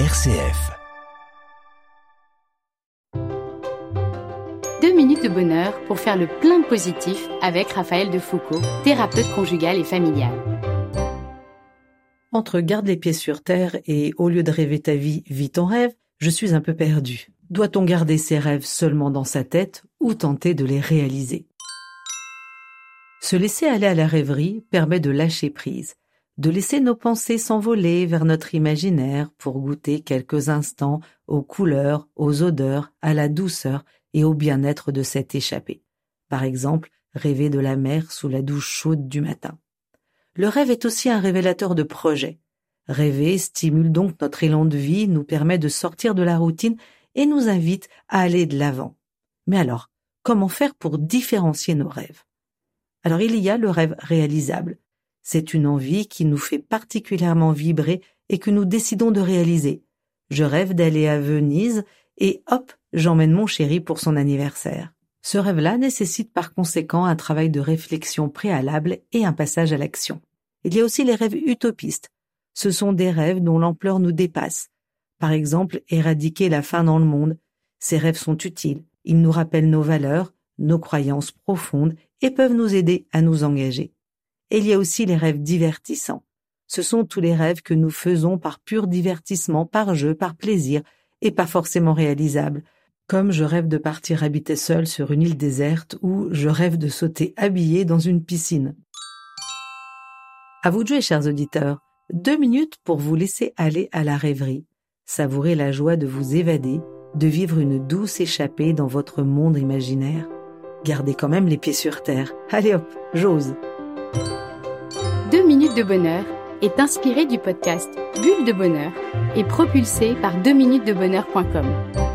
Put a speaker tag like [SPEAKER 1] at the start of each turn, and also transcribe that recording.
[SPEAKER 1] RCF.
[SPEAKER 2] Deux minutes de bonheur pour faire le plein positif avec Raphaël de Foucault, thérapeute conjugal et familial.
[SPEAKER 3] Entre garde les pieds sur terre et au lieu de rêver ta vie, vis ton rêve, je suis un peu perdu. Doit-on garder ses rêves seulement dans sa tête ou tenter de les réaliser? Se laisser aller à la rêverie permet de lâcher prise de laisser nos pensées s'envoler vers notre imaginaire pour goûter quelques instants aux couleurs, aux odeurs, à la douceur et au bien-être de cette échappée. Par exemple, rêver de la mer sous la douche chaude du matin. Le rêve est aussi un révélateur de projets. Rêver stimule donc notre élan de vie, nous permet de sortir de la routine et nous invite à aller de l'avant. Mais alors, comment faire pour différencier nos rêves? Alors il y a le rêve réalisable, c'est une envie qui nous fait particulièrement vibrer et que nous décidons de réaliser. Je rêve d'aller à Venise et hop, j'emmène mon chéri pour son anniversaire. Ce rêve-là nécessite par conséquent un travail de réflexion préalable et un passage à l'action. Il y a aussi les rêves utopistes. Ce sont des rêves dont l'ampleur nous dépasse. Par exemple, éradiquer la faim dans le monde. Ces rêves sont utiles. Ils nous rappellent nos valeurs, nos croyances profondes et peuvent nous aider à nous engager. Et il y a aussi les rêves divertissants. Ce sont tous les rêves que nous faisons par pur divertissement, par jeu, par plaisir, et pas forcément réalisables, comme je rêve de partir habiter seul sur une île déserte ou je rêve de sauter habillé dans une piscine. À vous de jouer, chers auditeurs. Deux minutes pour vous laisser aller à la rêverie, savourer la joie de vous évader, de vivre une douce échappée dans votre monde imaginaire. Gardez quand même les pieds sur terre. Allez hop, j'ose.
[SPEAKER 2] 2 minutes de bonheur est inspiré du podcast Bulle de bonheur et propulsé par 2minutesdebonheur.com.